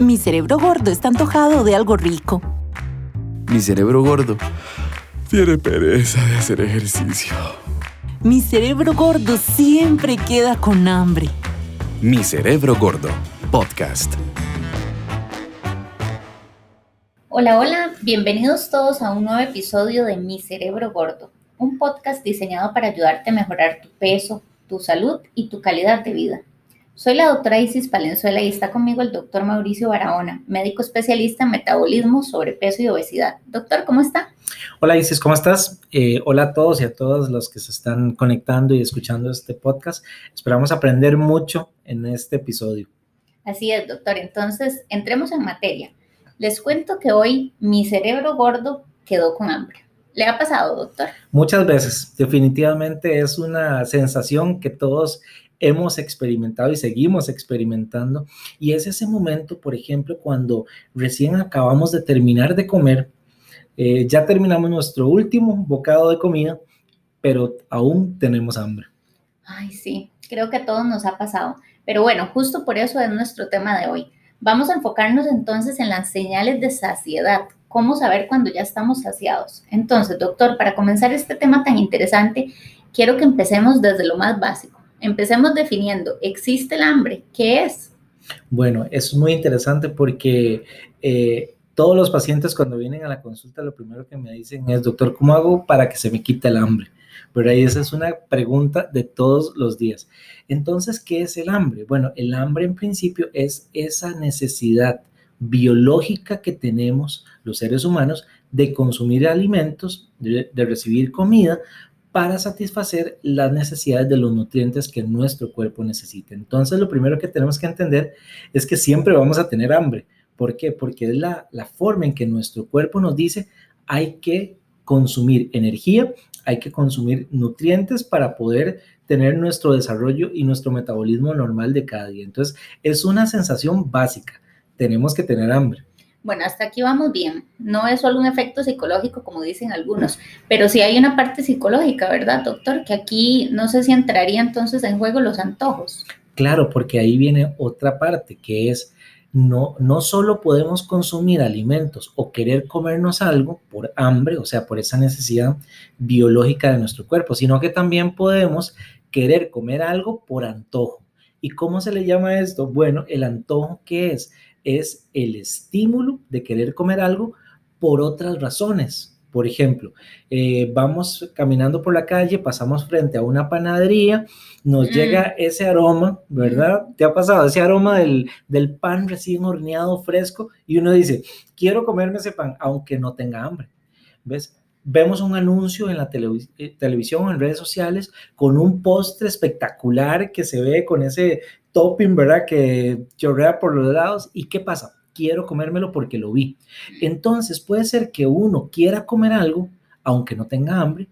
Mi cerebro gordo está antojado de algo rico. Mi cerebro gordo tiene pereza de hacer ejercicio. Mi cerebro gordo siempre queda con hambre. Mi cerebro gordo, podcast. Hola, hola, bienvenidos todos a un nuevo episodio de Mi cerebro gordo, un podcast diseñado para ayudarte a mejorar tu peso, tu salud y tu calidad de vida. Soy la doctora Isis Palenzuela y está conmigo el doctor Mauricio Barahona, médico especialista en metabolismo, sobrepeso y obesidad. Doctor, ¿cómo está? Hola Isis, ¿cómo estás? Eh, hola a todos y a todas los que se están conectando y escuchando este podcast. Esperamos aprender mucho en este episodio. Así es, doctor. Entonces, entremos en materia. Les cuento que hoy mi cerebro gordo quedó con hambre. ¿Le ha pasado, doctor? Muchas veces. Definitivamente es una sensación que todos hemos experimentado y seguimos experimentando. Y es ese momento, por ejemplo, cuando recién acabamos de terminar de comer, eh, ya terminamos nuestro último bocado de comida, pero aún tenemos hambre. Ay, sí, creo que a todos nos ha pasado. Pero bueno, justo por eso es nuestro tema de hoy. Vamos a enfocarnos entonces en las señales de saciedad. ¿Cómo saber cuando ya estamos saciados? Entonces, doctor, para comenzar este tema tan interesante, quiero que empecemos desde lo más básico. Empecemos definiendo, ¿existe el hambre? ¿Qué es? Bueno, es muy interesante porque eh, todos los pacientes cuando vienen a la consulta lo primero que me dicen es, doctor, ¿cómo hago para que se me quite el hambre? Pero ahí esa es una pregunta de todos los días. Entonces, ¿qué es el hambre? Bueno, el hambre en principio es esa necesidad biológica que tenemos los seres humanos de consumir alimentos, de, de recibir comida para satisfacer las necesidades de los nutrientes que nuestro cuerpo necesita. Entonces, lo primero que tenemos que entender es que siempre vamos a tener hambre. ¿Por qué? Porque es la, forma en que nuestro cuerpo nos dice hay que consumir energía, hay que consumir nutrientes para poder tener nuestro desarrollo y nuestro metabolismo normal de cada día. Entonces, es una sensación básica. Tenemos que tener hambre. Bueno, hasta aquí vamos bien. No es solo un efecto psicológico, como dicen algunos, pero sí hay una parte psicológica, ¿verdad, doctor? Que aquí no sé si entraría entonces en juego los antojos. Claro, porque ahí viene otra parte, que es no, no solo podemos consumir alimentos o querer comernos algo por hambre, o sea, por esa necesidad biológica de nuestro cuerpo, sino que también podemos querer comer algo por antojo. ¿Y cómo se le llama esto? Bueno, el antojo, ¿qué es? Es el estímulo de querer comer algo por otras razones. Por ejemplo, eh, vamos caminando por la calle, pasamos frente a una panadería, nos mm. llega ese aroma, ¿verdad? ¿Te ha pasado ese aroma del, del, pan recién horneado fresco? Y uno dice, quiero comerme ese pan, aunque no tenga hambre. ¿Ves? Vemos un anuncio en la eh, televisión o en redes sociales con un postre espectacular que se ve con ese topping, ¿verdad? Que chorrea por los lados. ¿Y qué pasa? Quiero comérmelo porque lo vi. Entonces puede ser que uno quiera comer algo, aunque no tenga hambre,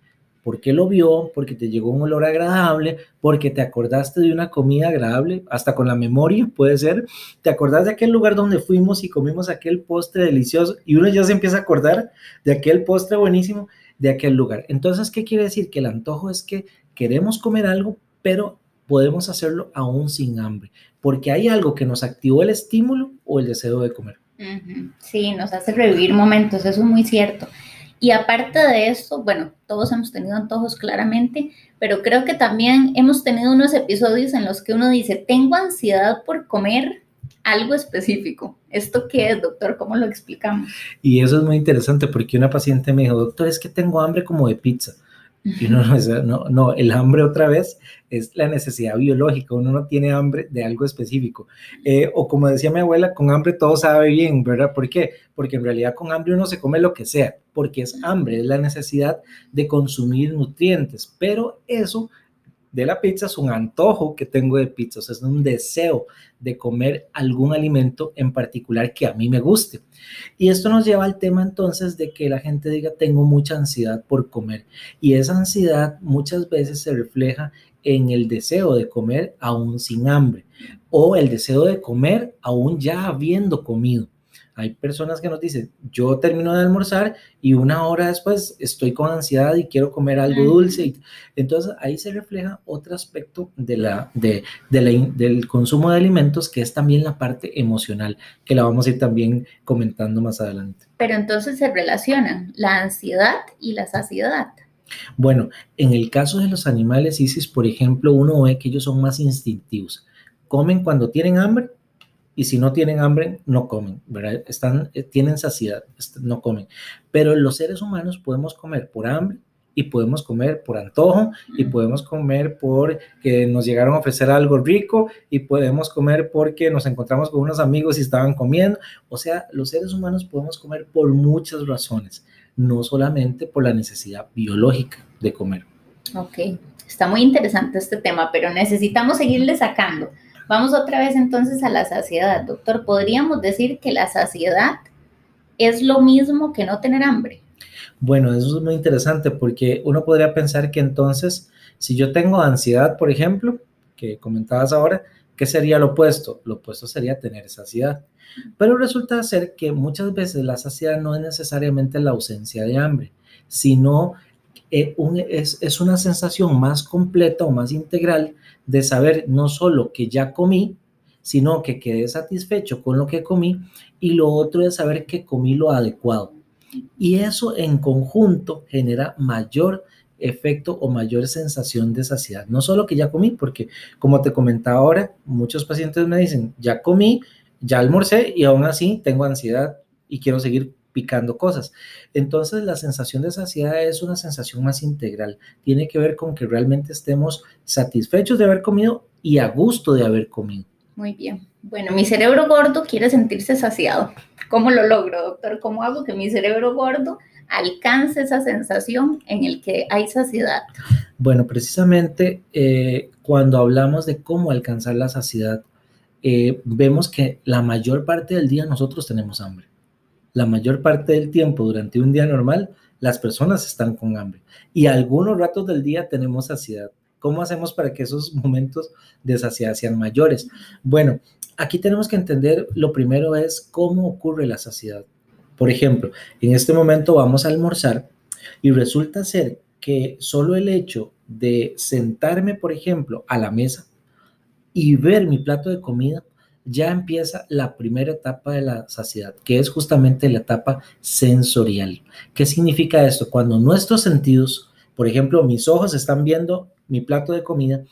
porque lo vio, porque te llegó un olor agradable, porque te acordaste de una comida agradable, hasta con la memoria puede ser, te acordás de aquel lugar donde fuimos y comimos aquel postre delicioso y uno ya se empieza a acordar de aquel postre buenísimo de aquel lugar. Entonces, ¿qué quiere decir? Que el antojo es que queremos comer algo, pero podemos hacerlo aún sin hambre, porque hay algo que nos activó el estímulo o el deseo de comer. Sí, nos hace revivir momentos, eso es muy cierto. Y aparte de eso, bueno, todos hemos tenido antojos claramente, pero creo que también hemos tenido unos episodios en los que uno dice, tengo ansiedad por comer algo específico. ¿Esto qué es, doctor? ¿Cómo lo explicamos? Y eso es muy interesante porque una paciente me dijo, doctor, es que tengo hambre como de pizza. No, no, el hambre otra vez es la necesidad biológica, uno no tiene hambre de algo específico. Eh, o como decía mi abuela, con hambre todo sabe bien, ¿verdad? ¿Por qué? Porque en realidad con hambre uno se come lo que sea, porque es hambre, es la necesidad de consumir nutrientes, pero eso de la pizza es un antojo que tengo de pizza, es un deseo de comer algún alimento en particular que a mí me guste. Y esto nos lleva al tema entonces de que la gente diga, tengo mucha ansiedad por comer. Y esa ansiedad muchas veces se refleja en el deseo de comer aún sin hambre o el deseo de comer aún ya habiendo comido. Hay personas que nos dicen, yo termino de almorzar y una hora después estoy con ansiedad y quiero comer algo dulce. Entonces ahí se refleja otro aspecto de la, de, del consumo de alimentos que es también la parte emocional, que la vamos a ir también comentando más adelante. Pero entonces se relacionan la ansiedad y la saciedad. Bueno, en el caso de los animales, Isis, por ejemplo, uno ve que ellos son más instintivos. Comen cuando tienen hambre y si no tienen hambre, no comen, ¿verdad? Están, eh, tienen saciedad, no comen. Pero los seres humanos podemos comer por hambre y podemos comer por antojo y podemos comer porque nos llegaron a ofrecer algo rico y podemos comer porque nos encontramos con unos amigos y estaban comiendo. O sea, los seres humanos podemos comer por muchas razones, no solamente por la necesidad biológica de comer. Ok, está muy interesante este tema, pero necesitamos seguirle sacando Vamos otra vez entonces a la saciedad, doctor. ¿Podríamos decir que la saciedad es lo mismo que no tener hambre? Bueno, eso es muy interesante porque uno podría pensar que entonces, si yo tengo ansiedad, por ejemplo, que comentabas ahora, ¿qué sería lo opuesto? Lo opuesto sería tener saciedad. Pero resulta ser que muchas veces la saciedad no es necesariamente la ausencia de hambre, sino eh, es, es, una sensación más completa o más integral de saber no solo que ya comí, sino que quedé satisfecho con lo que comí y lo otro es saber que comí lo adecuado. Y eso en conjunto genera mayor efecto o mayor sensación de saciedad. No solo que ya comí, porque como te comentaba ahora, muchos pacientes me dicen, ya comí, ya almorcé y aún así tengo ansiedad y quiero seguir picando cosas. Entonces la sensación de saciedad es una sensación más integral. Tiene que ver con que realmente estemos satisfechos de haber comido y a gusto de haber comido. Muy bien. Bueno, mi cerebro gordo quiere sentirse saciado. ¿Cómo lo logro, doctor? ¿Cómo hago que mi cerebro gordo alcance esa sensación en el que hay saciedad? Bueno, precisamente eh, cuando hablamos de cómo alcanzar la saciedad, eh, vemos que la mayor parte del día nosotros tenemos hambre la mayor parte del tiempo durante un día normal, las personas están con hambre y algunos ratos del día tenemos saciedad. ¿Cómo hacemos para que esos momentos de saciedad sean mayores? Bueno, aquí tenemos que entender, lo primero es cómo ocurre la saciedad. Por ejemplo, en este momento vamos a almorzar y resulta ser que solo el hecho de sentarme, por ejemplo, a la mesa y ver mi plato de comida ya empieza la primera etapa de la saciedad, que es justamente la etapa sensorial. ¿Qué significa esto? Cuando nuestros sentidos, por ejemplo, mis ojos están viendo mi plato de comida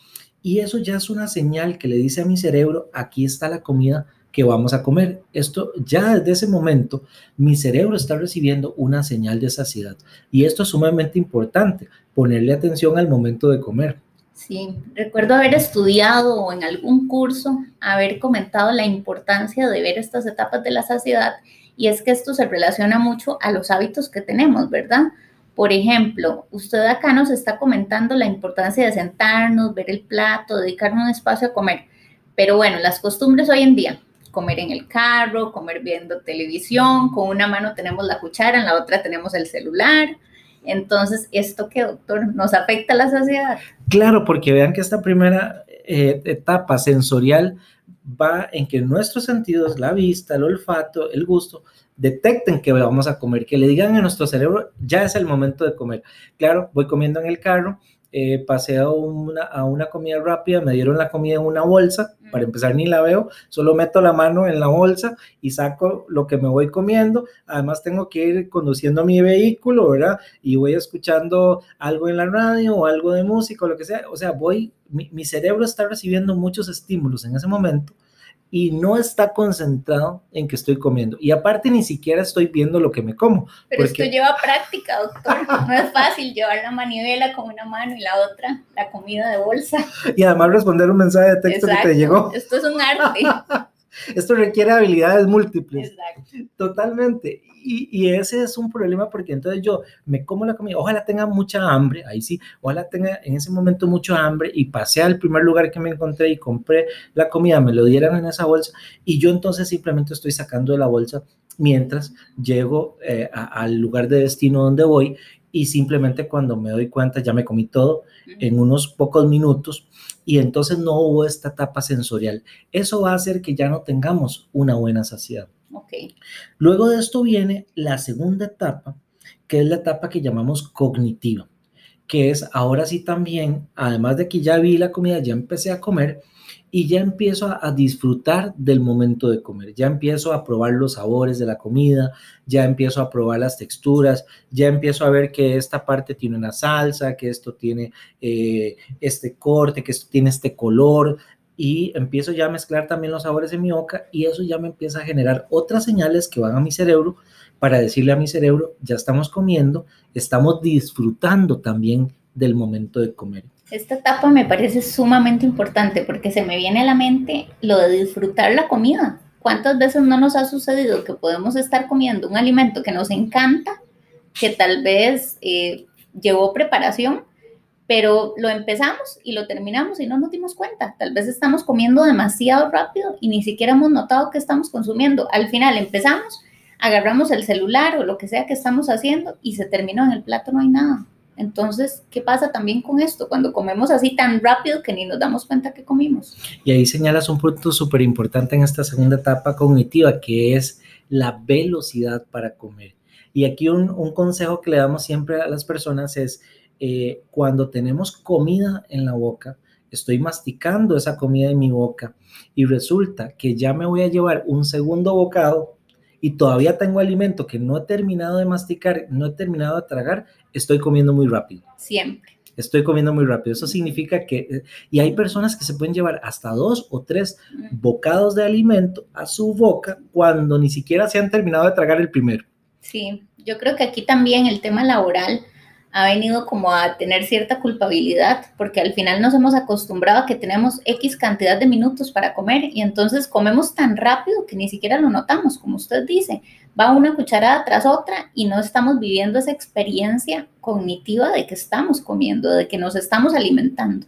y eso ya es una señal que le dice a mi cerebro, aquí está la comida que vamos a comer. Esto ya desde ese momento mi cerebro está recibiendo una señal de saciedad y esto es sumamente importante, ponerle atención al momento de comer. Sí, recuerdo haber estudiado o en algún curso haber comentado la importancia de ver estas etapas de la saciedad y es que esto se relaciona mucho a los hábitos que tenemos, ¿verdad? Por ejemplo, usted acá nos está comentando la importancia de sentarnos, ver el plato, dedicarnos un espacio a comer. Pero bueno, las costumbres hoy en día, comer en el carro, comer viendo televisión, con una mano tenemos la cuchara, en la otra tenemos el celular, entonces, ¿esto qué, doctor? ¿Nos afecta la saciedad? Claro, porque vean que esta primera eh, etapa sensorial va en que nuestros sentidos, la vista, el olfato, el gusto, detecten que vamos a comer, que le digan a nuestro cerebro, ya es el momento de comer. Claro, voy comiendo en el carro, eh, pasé a una, a una comida rápida, me dieron la comida en una bolsa, para empezar ni la veo, solo meto la mano en la bolsa y saco lo que me voy comiendo. Además tengo que ir conduciendo mi vehículo, ¿verdad? Y voy escuchando algo en la radio o algo de música o lo que sea. O sea, voy, mi, mi cerebro está recibiendo muchos estímulos en ese momento y no está concentrado en que estoy comiendo. Y aparte ni siquiera estoy viendo lo que me como. Pero esto lleva práctica, doctor. No es fácil llevar la manivela con una mano y la otra la comida de bolsa. Y además responder un mensaje de texto que te llegó. Esto es un arte. Esto requiere habilidades múltiples. Exacto. Totalmente. Y, ese es un problema porque entonces yo me como la comida, ojalá tenga mucha hambre, ahí sí, ojalá tenga en ese momento mucho hambre y pasé al primer lugar que me encontré y compré la comida, me lo dieran en esa bolsa y yo entonces simplemente estoy sacando de la bolsa mientras llego eh, al lugar de destino donde voy y simplemente cuando me doy cuenta ya me comí todo en unos pocos minutos y entonces no hubo esta etapa sensorial. Eso va a hacer que ya no tengamos una buena saciedad. Okay. Luego de esto viene la segunda etapa, que es la etapa que llamamos cognitiva, que es ahora sí también, además de que ya vi la comida, ya empecé a comer, y ya empiezo a, disfrutar del momento de comer, ya empiezo a probar los sabores de la comida, ya empiezo a probar las texturas, ya empiezo a ver que esta parte tiene una salsa, que esto tiene eh, este corte, que esto tiene este color, y empiezo ya a mezclar también los sabores en mi boca y eso ya me empieza a generar otras señales que van a mi cerebro para decirle a mi cerebro, ya estamos comiendo, estamos disfrutando también del momento de comer. Esta etapa me parece sumamente importante porque se me viene a la mente lo de disfrutar la comida. ¿Cuántas veces no nos ha sucedido que podemos estar comiendo un alimento que nos encanta, que tal vez eh, llevó preparación, pero lo empezamos y lo terminamos y no nos dimos cuenta. Tal vez estamos comiendo demasiado rápido y ni siquiera hemos notado que estamos consumiendo. Al final empezamos, agarramos el celular o lo que sea que estamos haciendo y se terminó en el plato, no hay nada. Entonces, ¿qué pasa también con esto? Cuando comemos así tan rápido que ni nos damos cuenta que comimos. Y ahí señalas un punto súper importante en esta segunda etapa cognitiva, que es la velocidad para comer. Y aquí un, consejo que le damos siempre a las personas es, eh, cuando tenemos comida en la boca, estoy masticando esa comida en mi boca y resulta que ya me voy a llevar un segundo bocado y todavía tengo alimento que no he terminado de masticar, no he terminado de tragar, estoy comiendo muy rápido. Siempre. Estoy comiendo muy rápido. Eso significa que, eh, y hay personas que se pueden llevar hasta dos o tres bocados de alimento a su boca cuando ni siquiera se han terminado de tragar el primero. Sí, yo creo que aquí también el tema laboral ha venido como a tener cierta culpabilidad, porque al final nos hemos acostumbrado a que tenemos X cantidad de minutos para comer y entonces comemos tan rápido que ni siquiera lo notamos, como usted dice, va una cucharada tras otra y no estamos viviendo esa experiencia cognitiva de que estamos comiendo, de que nos estamos alimentando.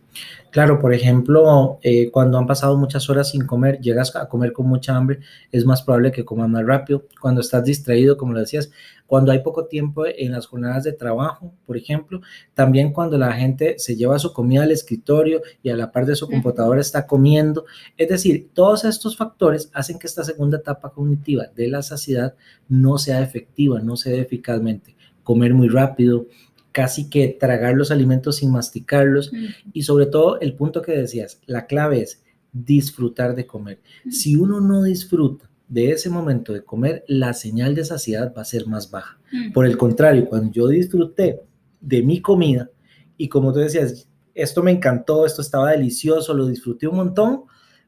Claro, por ejemplo, eh, cuando han pasado muchas horas sin comer, llegas a comer con mucha hambre, es más probable que comas más rápido. Cuando estás distraído, como lo decías, cuando hay poco tiempo en las jornadas de trabajo, por ejemplo, también cuando la gente se lleva su comida al escritorio y a la par de su computadora está comiendo. Es decir, todos estos factores hacen que esta segunda etapa cognitiva de la saciedad no sea efectiva, no se dé eficazmente. Comer muy rápido, casi que tragar los alimentos sin masticarlos y sobre todo el punto que decías, la clave es disfrutar de comer. Si uno no disfruta de ese momento de comer, la señal de saciedad va a ser más baja. Por el contrario, cuando yo disfruté de mi comida y como tú decías, esto me encantó, esto estaba delicioso, lo disfruté un montón,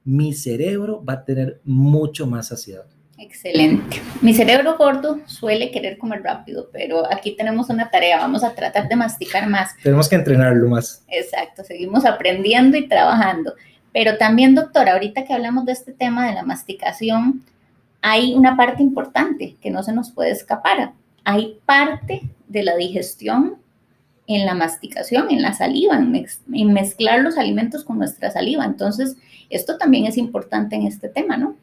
mi cerebro va a tener mucho más saciedad. Excelente. Mi cerebro gordo suele querer comer rápido, pero aquí tenemos una tarea. Vamos a tratar de masticar más. Tenemos que entrenarlo más. Exacto, seguimos aprendiendo y trabajando. Pero también, doctora, ahorita que hablamos de este tema de la masticación, hay una parte importante que no se nos puede escapar. Hay parte de la digestión en la masticación, en la saliva, en, mezclar los alimentos con nuestra saliva. Entonces, esto también es importante en este tema, ¿no?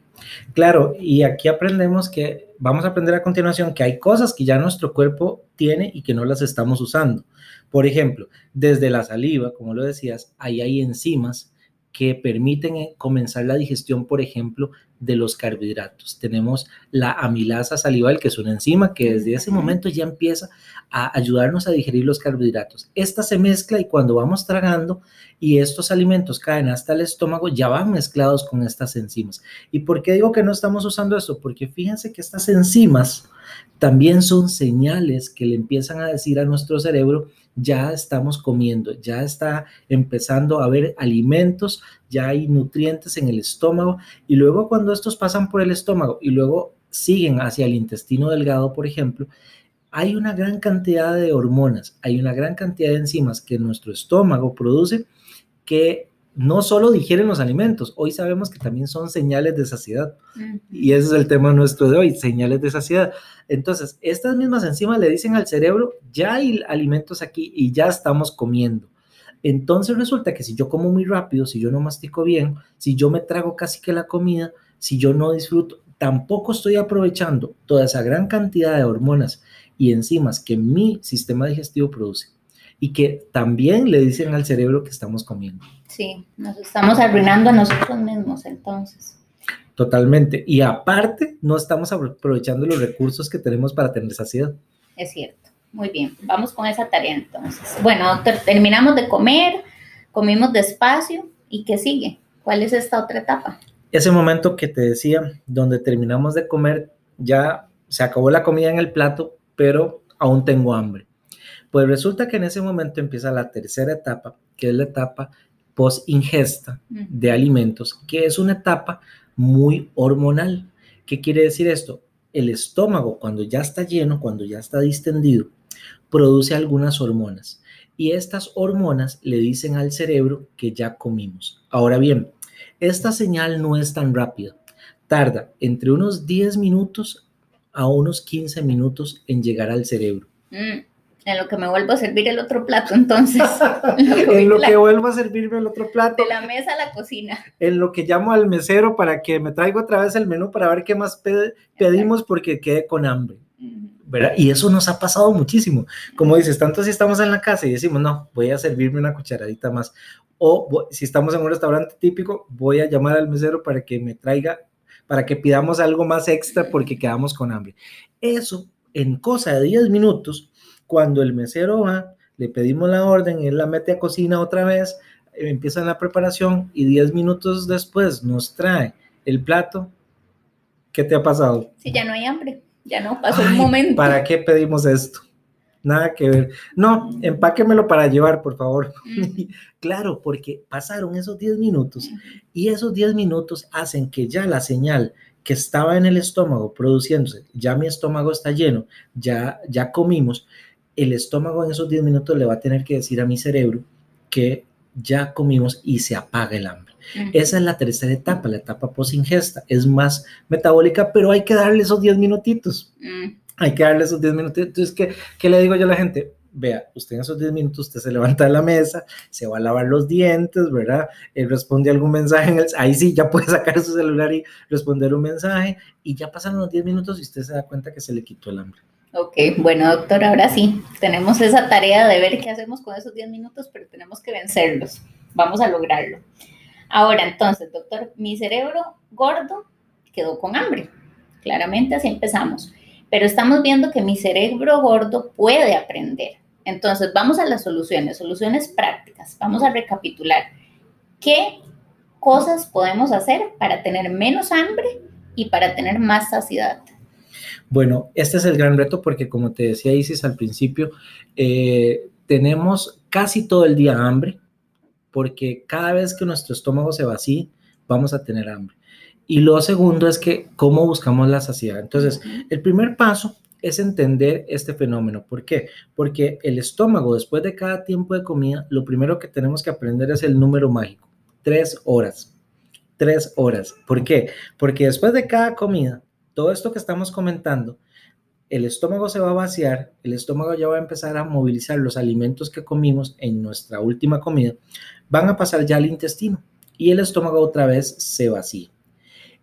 Claro, y aquí aprendemos que, vamos a aprender a continuación que hay cosas que ya nuestro cuerpo tiene y que no las estamos usando. Por ejemplo, desde la saliva, como lo decías, ahí hay enzimas que permiten eh, comenzar la digestión, por ejemplo, de los carbohidratos. Tenemos la amilasa salival, que es una enzima que desde ese momento ya empieza a ayudarnos a digerir los carbohidratos. Esta se mezcla y cuando vamos tragando y estos alimentos caen hasta el estómago, ya van mezclados con estas enzimas. ¿Y por qué digo que no estamos usando esto? Porque fíjense que estas enzimas también son señales que le empiezan a decir a nuestro cerebro, ya estamos comiendo, ya está empezando a haber alimentos, ya hay nutrientes en el estómago y luego cuando estos pasan por el estómago y luego siguen hacia el intestino delgado, por ejemplo, hay una gran cantidad de hormonas, hay una gran cantidad de enzimas que nuestro estómago produce que no solo digieren los alimentos, hoy sabemos que también son señales de saciedad. Y ese es el tema nuestro de hoy, señales de saciedad. Entonces, estas mismas enzimas le dicen al cerebro, ya hay alimentos aquí y ya estamos comiendo. Entonces resulta que si yo como muy rápido, si yo no mastico bien, si yo me trago casi que la comida, si yo no disfruto, tampoco estoy aprovechando toda esa gran cantidad de hormonas y enzimas que mi sistema digestivo produce y que también le dicen al cerebro que estamos comiendo. Sí, nos estamos arruinando a nosotros mismos entonces. Totalmente. Y aparte, no estamos aprovechando los recursos que tenemos para tener saciedad. Es cierto. Muy bien, vamos con esa tarea entonces. Bueno, doctor, terminamos de comer, comimos despacio y ¿qué sigue? ¿Cuál es esta otra etapa? Ese momento que te decía, donde terminamos de comer, ya se acabó la comida en el plato, pero aún tengo hambre. Pues resulta que en ese momento empieza la tercera etapa, que es la etapa post-ingesta de alimentos, que es una etapa muy hormonal. ¿Qué quiere decir esto? El estómago, cuando ya está lleno, cuando ya está distendido, produce algunas hormonas y estas hormonas le dicen al cerebro que ya comimos. Ahora bien, esta señal no es tan rápida. Tarda entre unos 10 minutos a unos 15 minutos en llegar al cerebro. Mm, en lo que me vuelvo a servir el otro plato, entonces. en lo que, vuelvo a servirme el otro plato. De la mesa a la cocina. En lo que llamo al mesero para que me traiga otra vez el menú para ver qué más pedimos porque quede con hambre. Y eso nos ha pasado muchísimo. Como dices, tanto si estamos en la casa y decimos, no, voy a servirme una cucharadita más. O si estamos en un restaurante típico, voy a llamar al mesero para que me traiga, para que pidamos algo más extra porque quedamos con hambre. Eso en cosa de 10 minutos, cuando el mesero va, le pedimos la orden, él la mete a cocina otra vez, empieza la preparación y 10 minutos después nos trae el plato. ¿Qué te ha pasado? Si ya no hay hambre ya no pasó un momento. ¿Para qué pedimos esto? Nada que ver. No, empáquemelo para llevar, por favor. Mm. claro, porque pasaron esos 10 minutos y esos 10 minutos hacen que ya la señal que estaba en el estómago produciéndose, ya mi estómago está lleno, ya, ya comimos, el estómago en esos 10 minutos le va a tener que decir a mi cerebro que ya comimos y se apaga el hambre. Esa es la tercera etapa, la etapa post-ingesta. Es más metabólica, pero hay que darle esos 10 minutitos. Mm. Hay que darle esos 10 minutos. Entonces, ¿qué, ¿qué, le digo yo a la gente? Vea, usted en esos 10 minutos, usted se levanta de la mesa, se va a lavar los dientes, ¿verdad? Eh, responde algún mensaje, en el, ahí sí, ya puede sacar su celular y responder un mensaje, y ya pasan los 10 minutos y usted se da cuenta que se le quitó el hambre. Ok, bueno, doctor, ahora sí, tenemos esa tarea de ver qué hacemos con esos 10 minutos, pero tenemos que vencerlos. Vamos a lograrlo. Ahora, entonces, doctor, mi cerebro gordo quedó con hambre. Claramente así empezamos. Pero estamos viendo que mi cerebro gordo puede aprender. Entonces, vamos a las soluciones, soluciones prácticas. Vamos a recapitular. ¿Qué cosas podemos hacer para tener menos hambre y para tener más saciedad? Bueno, este es el gran reto porque como te decía Isis al principio, eh, tenemos casi todo el día hambre, porque cada vez que nuestro estómago se vacíe, vamos a tener hambre. Y lo segundo es que cómo buscamos la saciedad. Entonces, el primer paso es entender este fenómeno. ¿Por qué? Porque el estómago, después de cada tiempo de comida, lo primero que tenemos que aprender es el número mágico. Tres horas. Tres horas. ¿Por qué? Porque después de cada comida, todo esto que estamos comentando, el estómago se va a vaciar, el estómago ya va a empezar a movilizar los alimentos que comimos en nuestra última comida, van a pasar ya al intestino y el estómago otra vez se vacía.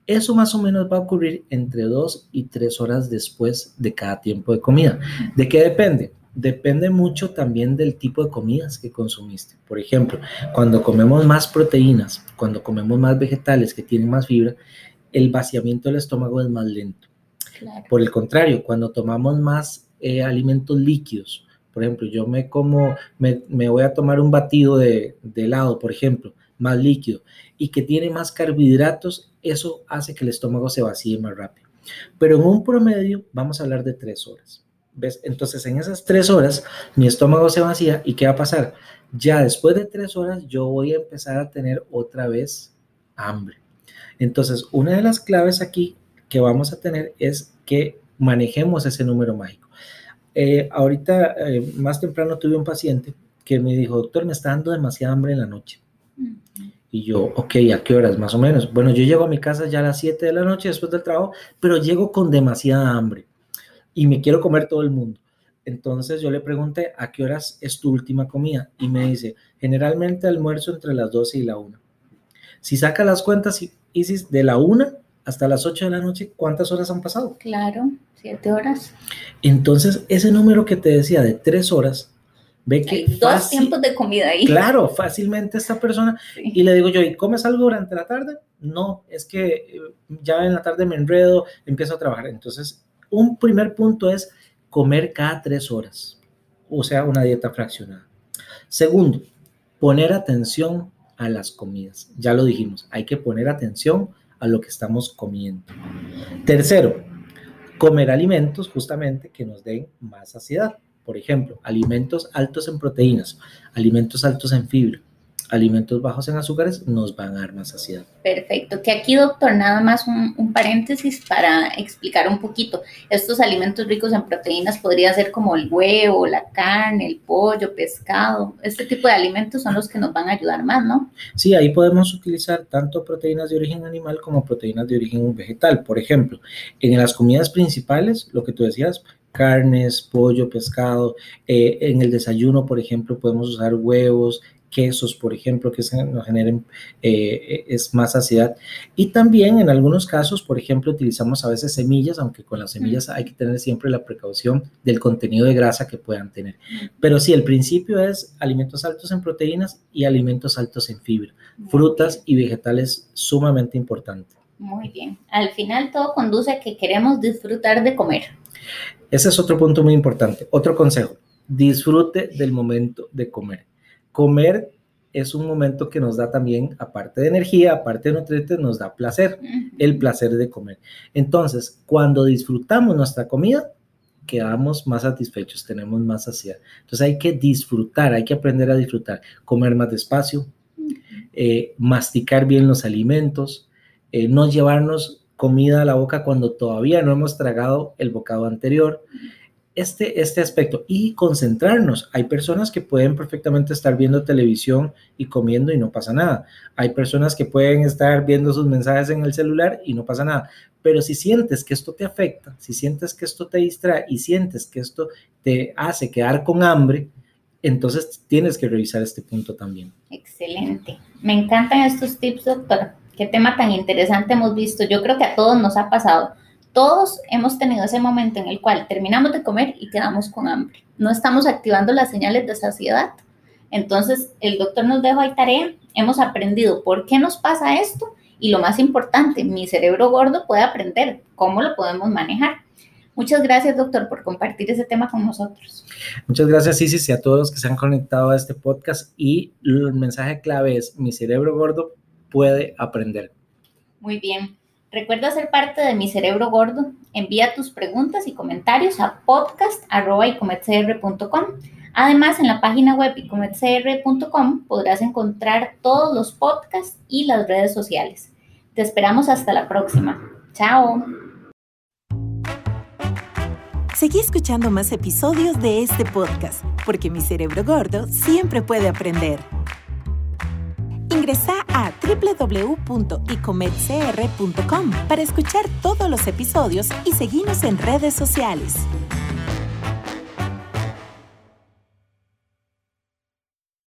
Eso más o menos va a ocurrir entre dos y tres horas después de cada tiempo de comida. ¿De qué depende? Depende mucho también del tipo de comidas que consumiste. Por ejemplo, cuando comemos más proteínas, cuando comemos más vegetales que tienen más fibra, el vaciamiento del estómago es más lento. Por el contrario, cuando tomamos más eh, alimentos líquidos, por ejemplo, yo me como, me, voy a tomar un batido de, helado, por ejemplo, más líquido, y que tiene más carbohidratos, eso hace que el estómago se vacíe más rápido. Pero en un promedio vamos a hablar de tres horas. ¿Ves? Entonces, en esas tres horas, mi estómago se vacía y ¿qué va a pasar? Ya después de tres horas, yo voy a empezar a tener otra vez hambre. Entonces, una de las claves aquí que vamos a tener es que manejemos ese número mágico. Eh, ahorita, eh, más temprano, tuve un paciente que me dijo, doctor, me está dando demasiada hambre en la noche. Y yo, ok, ¿a qué horas más o menos? Bueno, yo llego a mi casa ya a las 7 de la noche después del trabajo, pero llego con demasiada hambre y me quiero comer todo el mundo. Entonces yo le pregunté, ¿a qué horas es tu última comida? Y me dice, generalmente almuerzo entre las 12 y la 1. Si saca las cuentas, Isis, de la 1 hasta las 8 de la noche, ¿cuántas horas han pasado? Claro, siete horas. Entonces, ese número que te decía de tres horas, ve que... Hay dos fácil- tiempos de comida ahí. Claro, fácilmente esta persona, Sí. y le digo yo, ¿y comes algo durante la tarde? No, es que eh, ya en la tarde me enredo, empiezo a trabajar. Entonces, un primer punto es comer cada tres horas, o sea, una dieta fraccionada. Segundo, poner atención a las comidas. Ya lo dijimos, hay que poner atención a lo que estamos comiendo. Tercero, comer alimentos justamente que nos den más saciedad. Por ejemplo, alimentos altos en proteínas, alimentos altos en fibra, alimentos bajos en azúcares nos van a dar más saciedad. Perfecto. Que aquí, doctor, nada más un, un paréntesis para explicar un poquito. Estos alimentos ricos en proteínas podría ser como el huevo, la carne, el pollo, pescado. Este tipo de alimentos son los que nos van a ayudar más, ¿no? Sí, ahí podemos utilizar tanto proteínas de origen animal como proteínas de origen vegetal. Por ejemplo, en las comidas principales, lo que tú decías, carnes, pollo, pescado. eh, en el desayuno, por ejemplo, podemos usar huevos, quesos, por ejemplo, que se nos generen eh, es más saciedad. Y también en algunos casos, por ejemplo, utilizamos a veces semillas, aunque con las semillas hay que tener siempre la precaución del contenido de grasa que puedan tener. Pero sí, el principio es alimentos altos en proteínas y alimentos altos en fibra. Frutas y vegetales sumamente importante. Muy bien. Al final todo conduce a que queremos disfrutar de comer. Ese es otro punto muy importante. Otro consejo, disfrute del momento de comer. Comer es un momento que nos da también, aparte de energía, aparte de nutrientes, nos da placer, el placer de comer. Entonces, cuando disfrutamos nuestra comida, quedamos más satisfechos, tenemos más saciedad. Entonces hay que disfrutar, hay que aprender a disfrutar, comer más despacio, eh, masticar bien los alimentos, eh, no llevarnos comida a la boca cuando todavía no hemos tragado el bocado anterior. Este, este aspecto y concentrarnos. Hay personas que pueden perfectamente estar viendo televisión y comiendo y no pasa nada. Hay personas que pueden estar viendo sus mensajes en el celular y no pasa nada. Pero si sientes que esto te afecta, si sientes que esto te distrae y sientes que esto te hace quedar con hambre, entonces tienes que revisar este punto también. Excelente. Me encantan estos tips, doctor. Qué tema tan interesante hemos visto. Yo creo que a todos nos ha pasado. Todos hemos tenido ese momento en el cual terminamos de comer y quedamos con hambre. No estamos activando las señales de saciedad. Entonces, el doctor nos dejó ahí tarea. Hemos aprendido por qué nos pasa esto y lo más importante, mi cerebro gordo puede aprender cómo lo podemos manejar. Muchas gracias, doctor, por compartir ese tema con nosotros. Muchas gracias, Isis, y a todos los que se han conectado a este podcast. Y el mensaje clave es, mi cerebro gordo puede aprender. Muy bien. Recuerda ser parte de Mi Cerebro Gordo. Envía tus preguntas y comentarios a podcast.icometcr.com. Además, en la página web icometcr.com podrás encontrar todos los podcasts y las redes sociales. Te esperamos hasta la próxima. Chao. Seguí escuchando más episodios de este podcast, porque mi cerebro gordo siempre puede aprender. Ingresa a www.icometcr.com para escuchar todos los episodios y seguirnos en redes sociales.